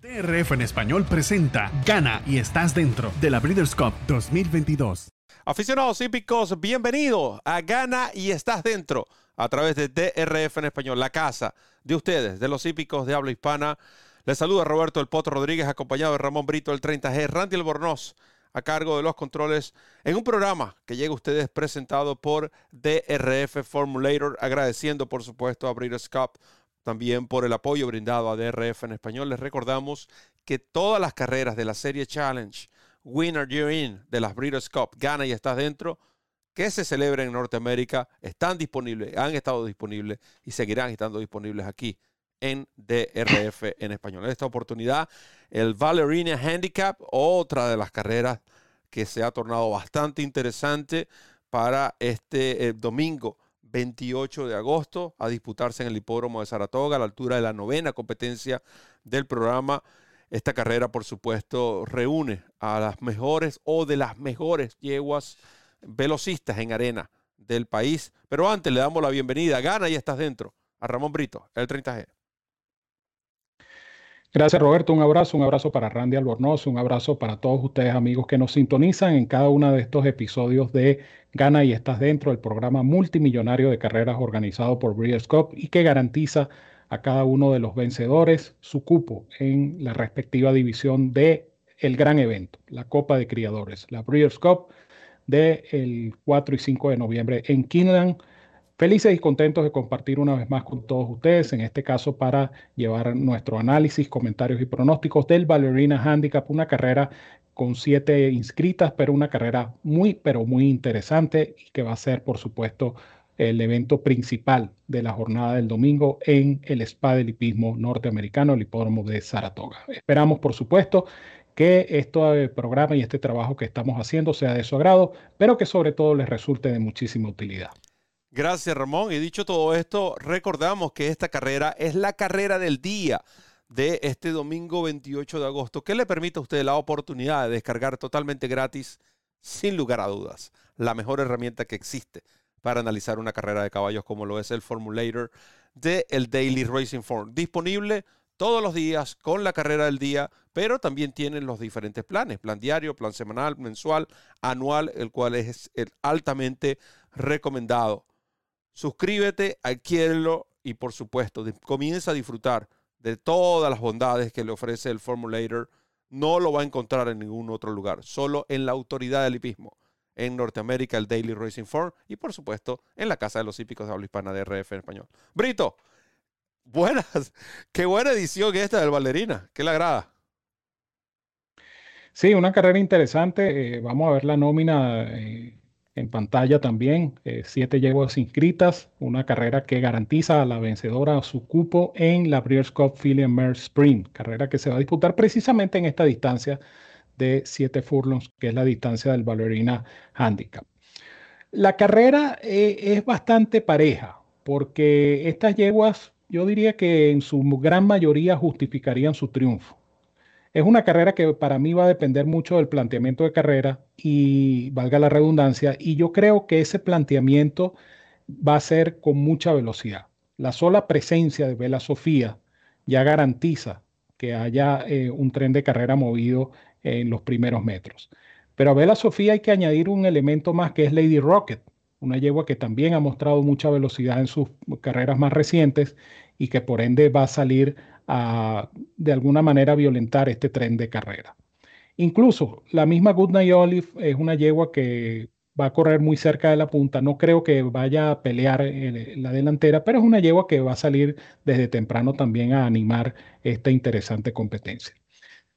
DRF en español presenta Gana y estás dentro de la Breeders' Cup 2022. Aficionados hípicos, bienvenidos a Gana y estás dentro a través de DRF en español, la casa de ustedes, de los hípicos de habla hispana. Les saluda Roberto El Poto Rodríguez, acompañado de Ramón Brito, el 30G, Randy Albornoz, a cargo de los controles, en un programa que llega a ustedes presentado por DRF Formulator, agradeciendo por supuesto a Breeders' Cup también por el apoyo brindado a DRF en español. Les recordamos que todas las carreras de la serie Challenge, Winner You're In, de las Breeders' Cup, gana y estás dentro, que se celebra en Norteamérica, están disponibles, han estado disponibles y seguirán estando disponibles aquí en DRF en español. En esta oportunidad, el Valerina Handicap, otra de las carreras que se ha tornado bastante interesante para este eh, domingo 28 de agosto a disputarse en el hipódromo de Saratoga a la altura de la novena competencia del programa. Esta carrera, por supuesto, reúne a las mejores o de las mejores yeguas velocistas en arena del país. Pero antes le damos la bienvenida, gana y estás dentro, a Ramón Brito, el 30G. Gracias Roberto, un abrazo, un abrazo para Randy Albornoz, un abrazo para todos ustedes amigos que nos sintonizan en cada uno de estos episodios de Gana y estás dentro del programa multimillonario de carreras organizado por Breeders' Cup y que garantiza a cada uno de los vencedores su cupo en la respectiva división de el gran evento, la Copa de Criadores, la Breeders' Cup del 4 y 5 de noviembre en Kinland. Felices y contentos de compartir una vez más con todos ustedes, en este caso para llevar nuestro análisis, comentarios y pronósticos del Ballerina Handicap, una carrera con siete inscritas, pero una carrera muy, pero muy interesante y que va a ser, por supuesto, el evento principal de la jornada del domingo en el Spa del Hipismo norteamericano, el hipódromo de Saratoga. Esperamos, por supuesto, que este programa y este trabajo que estamos haciendo sea de su agrado, pero que sobre todo les resulte de muchísima utilidad. Gracias, Ramón. Y dicho todo esto, recordamos que esta carrera es la carrera del día de este domingo 28 de agosto, que le permite a usted la oportunidad de descargar totalmente gratis, sin lugar a dudas, la mejor herramienta que existe para analizar una carrera de caballos como lo es el Formulator de el Daily Racing Form. Disponible todos los días con la carrera del día, pero también tienen los diferentes planes, plan diario, plan semanal, mensual, anual, el cual es altamente recomendado suscríbete, adquiérelo y por supuesto comienza a disfrutar de todas las bondades que le ofrece el Formulator. No lo va a encontrar en ningún otro lugar, solo en la autoridad del hipismo, en Norteamérica, el Daily Racing Form y por supuesto en la Casa de los Hípicos de habla hispana de RF en español. Brito, buenas, qué buena edición que esta del Valerina, ¿qué le agrada? Sí, una carrera interesante. Eh, vamos a ver la nómina eh, en pantalla también, eh, siete yeguas inscritas, una carrera que garantiza a la vencedora su cupo en la Breeders' Cup Philly Mare Sprint, carrera que se va a disputar precisamente en esta distancia de 7 furlongs, que es la distancia del Ballerina Handicap. La carrera eh, es bastante pareja, porque estas yeguas, yo diría que en su gran mayoría justificarían su triunfo. Es una carrera que para mí va a depender mucho del planteamiento de carrera y valga la redundancia, y yo creo que ese planteamiento va a ser con mucha velocidad. La sola presencia de Vela Sofía ya garantiza que haya eh, un tren de carrera movido en los primeros metros. Pero a Vela Sofía hay que añadir un elemento más que es Lady Rocket, una yegua que también ha mostrado mucha velocidad en sus carreras más recientes y que por ende va a salir a de alguna manera violentar este tren de carrera. Incluso la misma Goodnight Olive es una yegua que va a correr muy cerca de la punta. No creo que vaya a pelear en la delantera, pero es una yegua que va a salir desde temprano también a animar esta interesante competencia.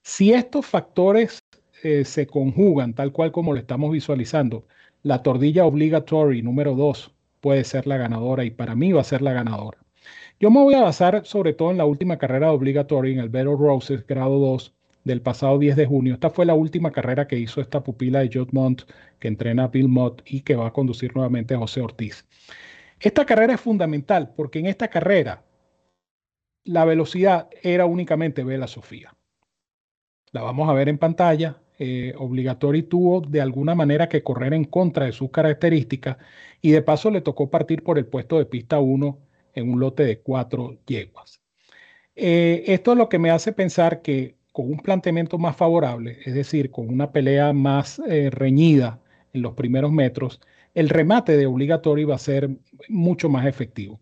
Si estos factores eh, se conjugan tal cual como lo estamos visualizando, la tordilla obligatory número 2 puede ser la ganadora y para mí va a ser la ganadora. Yo me voy a basar sobre todo en la última carrera obligatoria en el Battle Roses, grado 2, del pasado 10 de junio. Esta fue la última carrera que hizo esta pupila de Mont, que entrena a Bill Mott y que va a conducir nuevamente a José Ortiz. Esta carrera es fundamental porque en esta carrera la velocidad era únicamente Vela Sofía. La vamos a ver en pantalla. Eh, obligatorio tuvo de alguna manera que correr en contra de sus características y de paso le tocó partir por el puesto de pista 1 en un lote de cuatro yeguas. Eh, esto es lo que me hace pensar que con un planteamiento más favorable, es decir, con una pelea más eh, reñida en los primeros metros, el remate de obligatorio va a ser mucho más efectivo.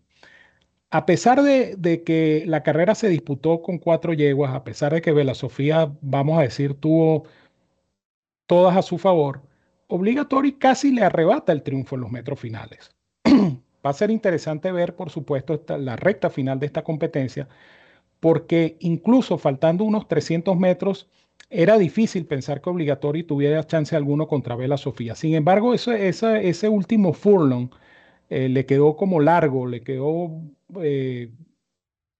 A pesar de, que la carrera se disputó con cuatro yeguas, a pesar de que Vela Sofía, vamos a decir, tuvo todas a su favor, Obligatory casi le arrebata el triunfo en los metros finales. Va a ser interesante ver, por supuesto, la recta final de esta competencia, porque incluso faltando unos 300 metros, era difícil pensar que Obligatory tuviera chance alguno contra Vela Sofía. Sin embargo, ese último furlong eh, le quedó como largo, le quedó eh,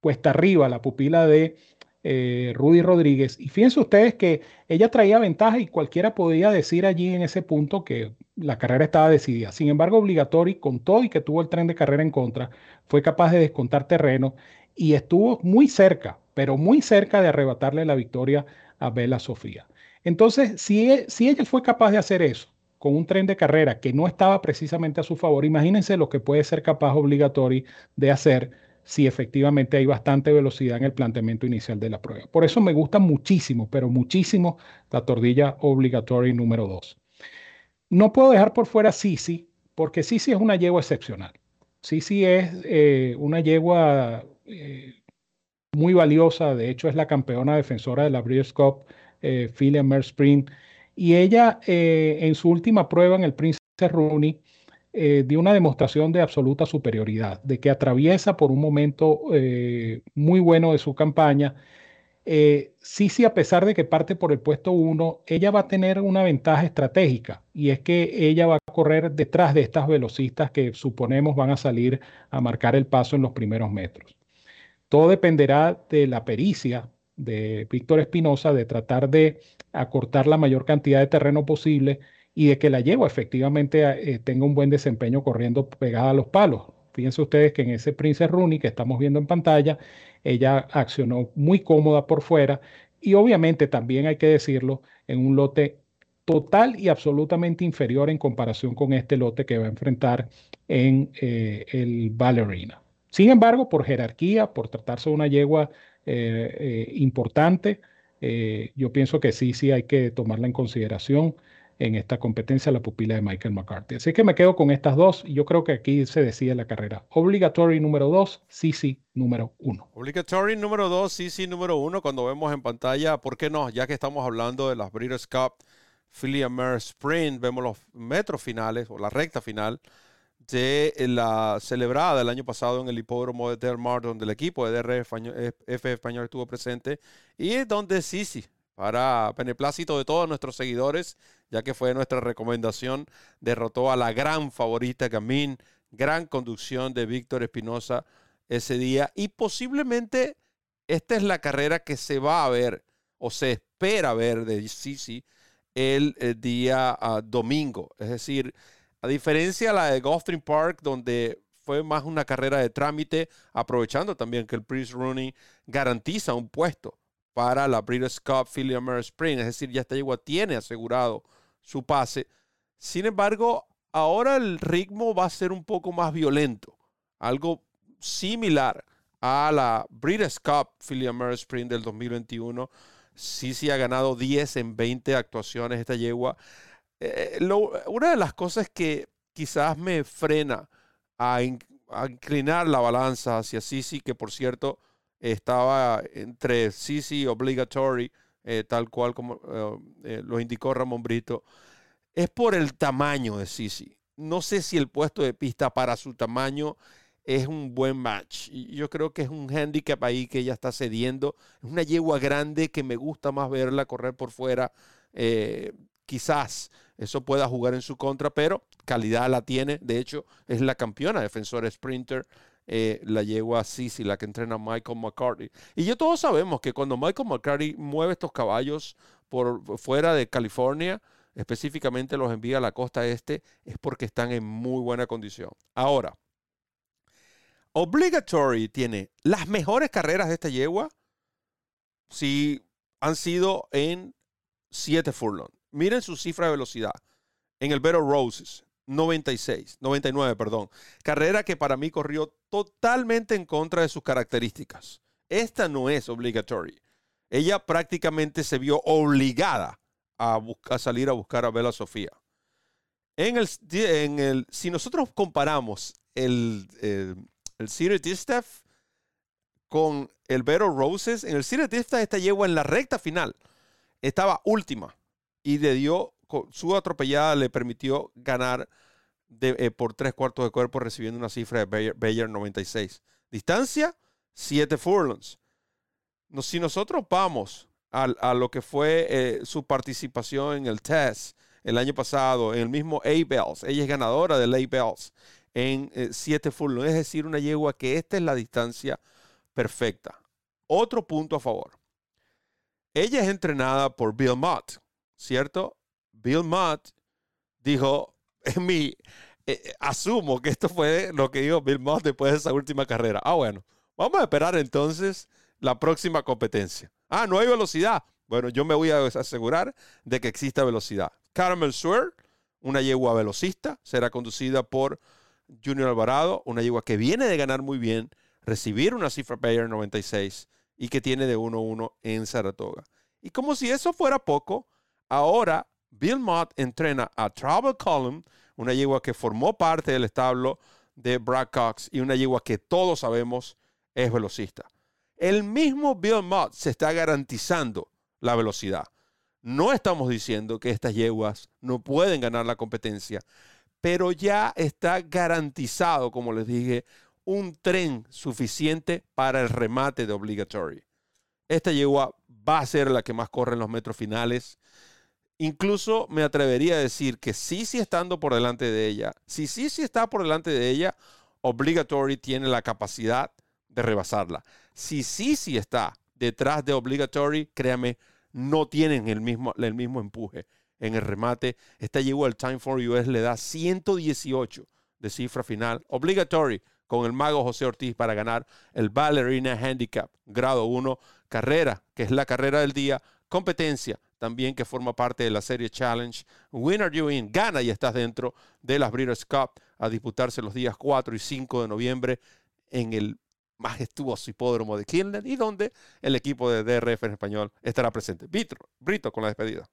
cuesta arriba la pupila de eh, Rudy Rodríguez. Y fíjense ustedes que ella traía ventaja y cualquiera podía decir allí en ese punto que la carrera estaba decidida. Sin embargo, Obligatori, con todo y que tuvo el tren de carrera en contra, fue capaz de descontar terreno y estuvo muy cerca, pero muy cerca de arrebatarle la victoria a Bela Sofía. Entonces, si, e, si ella fue capaz de hacer eso con un tren de carrera que no estaba precisamente a su favor, imagínense lo que puede ser capaz Obligatori de hacer si efectivamente hay bastante velocidad en el planteamiento inicial de la prueba. Por eso me gusta muchísimo, pero muchísimo la tordilla obligatoria número 2. No puedo dejar por fuera Sisi, porque Sisi es una yegua excepcional. Sisi es eh, una yegua eh, muy valiosa, de hecho es la campeona defensora de la Breeders' Cup, eh, Philly Spring, y ella eh, en su última prueba en el Prince Rooney eh, dio una demostración de absoluta superioridad, de que atraviesa por un momento eh, muy bueno de su campaña. Eh, sí, sí, a pesar de que parte por el puesto 1, ella va a tener una ventaja estratégica y es que ella va a correr detrás de estas velocistas que suponemos van a salir a marcar el paso en los primeros metros. Todo dependerá de la pericia de Víctor Espinosa de tratar de acortar la mayor cantidad de terreno posible y de que la yegua efectivamente eh, tenga un buen desempeño corriendo pegada a los palos. Fíjense ustedes que en ese Prince Rooney que estamos viendo en pantalla, ella accionó muy cómoda por fuera y obviamente también hay que decirlo en un lote total y absolutamente inferior en comparación con este lote que va a enfrentar en eh, el Ballerina. Sin embargo, por jerarquía, por tratarse de una yegua eh, importante, yo pienso que sí, sí hay que tomarla en consideración en esta competencia la pupila de Michael McCarthy. Así que me quedo con estas dos y yo creo que aquí se decide la carrera. Obligatory número dos, CC número uno. Obligatory número dos, CC número uno. Cuando vemos en pantalla, ¿por qué no? Ya que estamos hablando de las Breeders' Cup Philly Mare Sprint, vemos los metros finales o la recta final de la celebrada del año pasado en el hipódromo de Del Mar, donde el equipo de DRF español, estuvo presente y donde Sisi para beneplácito de todos nuestros seguidores, ya que fue nuestra recomendación, derrotó a la gran favorita Gamín, gran conducción de Víctor Espinosa ese día y posiblemente esta es la carrera que se va a ver o se espera ver de Sisi el, día ah, domingo. Es decir, a diferencia de la de Gulfstream Park, donde fue más una carrera de trámite, aprovechando también que el Prince Rooney garantiza un puesto para la Breeders' Cup Philly Spring. Es decir, ya esta yegua tiene asegurado su pase. Sin embargo, ahora el ritmo va a ser un poco más violento. Algo similar a la Breeders' Cup Philly Spring del 2021. Sí, sí ha ganado 10 en 20 actuaciones esta yegua. Eh, una de las cosas que quizás me frena a, a inclinar la balanza hacia Sisi, que por cierto estaba entre Sisi Obligatory, eh, tal cual como eh, eh, lo indicó Ramón Brito, es por el tamaño de Sisi. No sé si el puesto de pista para su tamaño es un buen match. Yo creo que es un handicap ahí que ella está cediendo. Es una yegua grande que me gusta más verla correr por fuera. quizás eso pueda jugar en su contra, pero calidad la tiene. De hecho, es la campeona defensora sprinter eh, la yegua Sisi, la que entrena Michael McCarthy. Y ya todos sabemos que cuando Michael McCarthy mueve estos caballos por fuera de California, específicamente los envía a la costa este, es porque están en muy buena condición. Ahora, Obligatory tiene las mejores carreras de esta yegua si han sido en 7 furlong. Miren su cifra de velocidad. En el Better Roses, 96, 99, perdón. Carrera que para mí corrió totalmente en contra de sus características. esta no es obligatoria. Ella prácticamente se vio obligada a, salir a buscar a Bella Sofía. En el, en el, si nosotros comparamos el, el, el con el Vero Roses, en el Cedar Distaff esta yegua en la recta final estaba última y le dio, su atropellada le permitió ganar eh, por tres cuartos de cuerpo recibiendo una cifra de Bayer, 96. Distancia, 7 furlongs. si nosotros vamos a, lo que fue eh, su participación en el test el año pasado, en el mismo A-Bells, ella es ganadora del A-Bells en 7 eh, furlongs, es decir, una yegua que esta es la distancia perfecta. Otro punto a favor. Ella es entrenada por Bill Mott, ¿cierto? Bill Mott dijo, en mi, eh, eh, asumo que esto fue lo que dijo Bill Mott después de esa última carrera. Ah, bueno, vamos a esperar entonces la próxima competencia. Ah, no hay velocidad. Bueno, yo me voy a asegurar de que exista velocidad. Caramel Swear, una yegua velocista, será conducida por Junior Alvarado, una yegua que viene de ganar muy bien, recibir una cifra Bayer 96 y que tiene de 1-1 en Saratoga. Y como si eso fuera poco, ahora Bill Mott entrena a Travel Column, una yegua que formó parte del establo de Brad Cox y una yegua que todos sabemos es velocista. El mismo Bill Mott se está garantizando la velocidad. No estamos diciendo que estas yeguas no pueden ganar la competencia, pero ya está garantizado, como les dije, un tren suficiente para el remate de obligatory. Esta yegua va a ser la que más corre en los metros finales. Incluso me atrevería a decir que sí, sí estando por delante de ella, si sí, sí está por delante de ella, Obligatory tiene la capacidad de rebasarla. Si sí, sí está detrás de Obligatory, créame, no tienen el mismo, el mismo empuje en el remate. Esta llegó el Time for US, le da 118 de cifra final. Obligatory con el mago José Ortiz para ganar el Ballerina Handicap grado 1, carrera, que es la carrera del día, competencia, también que forma parte de la serie Challenge. Winner You In, gana y estás dentro de las Breeders' Cup a disputarse los días 4 y 5 de noviembre en el majestuoso hipódromo de Kinland y donde el equipo de DRF en español estará presente. Brito, Brito con la despedida.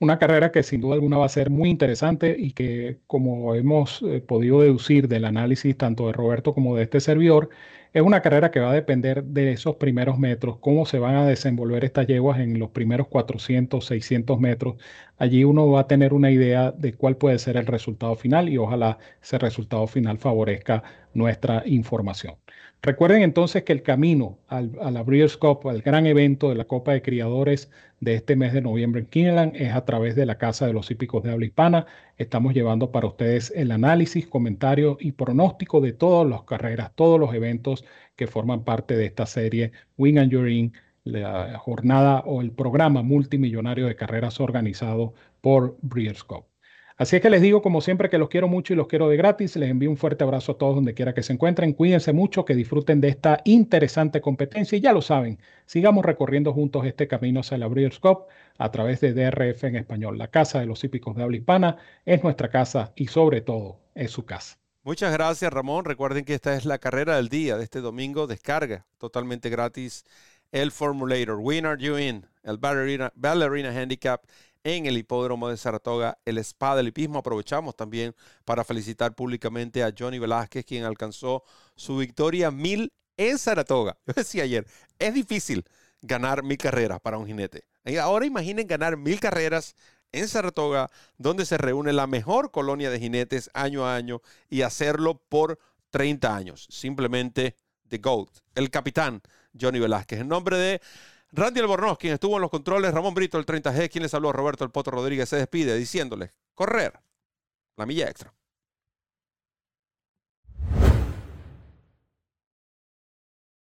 Una carrera que sin duda alguna va a ser muy interesante y que, como hemos eh, podido deducir del análisis tanto de Roberto como de este servidor, es una carrera que va a depender de esos primeros metros, cómo se van a desenvolver estas yeguas en los primeros 400, 600 metros. Allí uno va a tener una idea de cuál puede ser el resultado final y ojalá ese resultado final favorezca nuestra información. Recuerden entonces que el camino al, a la Breeders' Cup, al gran evento de la Copa de Criadores de este mes de noviembre en Kineland, es a través de la Casa de los Hípicos de Habla Hispana. Estamos llevando para ustedes el análisis, comentario y pronóstico de todas las carreras, todos los eventos que forman parte de esta serie Wing and Your la jornada o el programa multimillonario de carreras organizado por Breeders' Cup. Así es que les digo, como siempre, que los quiero mucho y los quiero de gratis. Les envío un fuerte abrazo a todos donde quiera que se encuentren. Cuídense mucho, que disfruten de esta interesante competencia. Y ya lo saben, sigamos recorriendo juntos este camino hacia la Breeders' Cup a través de DRF en español. La casa de los hípicos de habla hispana es nuestra casa y sobre todo es su casa. Muchas gracias, Ramón. Recuerden que esta es la carrera del día de este domingo. Descarga totalmente gratis el Formulator. Winner You In, el Ballerina Handicap en el hipódromo de Saratoga, el Spa del Hipismo. Aprovechamos también para felicitar públicamente a Johnny Velázquez, quien alcanzó su victoria mil en Saratoga. Yo decía ayer, es difícil ganar mil carreras para un jinete. ahora imaginen ganar mil carreras en Saratoga, donde se reúne la mejor colonia de jinetes año a año y hacerlo por 30 años. Simplemente The GOAT, el capitán Johnny Velázquez. En nombre de Randy Albornoz, quien estuvo en los controles, Ramón Brito, el 30G, quien les habló, Roberto El Poto Rodríguez, se despide diciéndoles, correr la milla extra.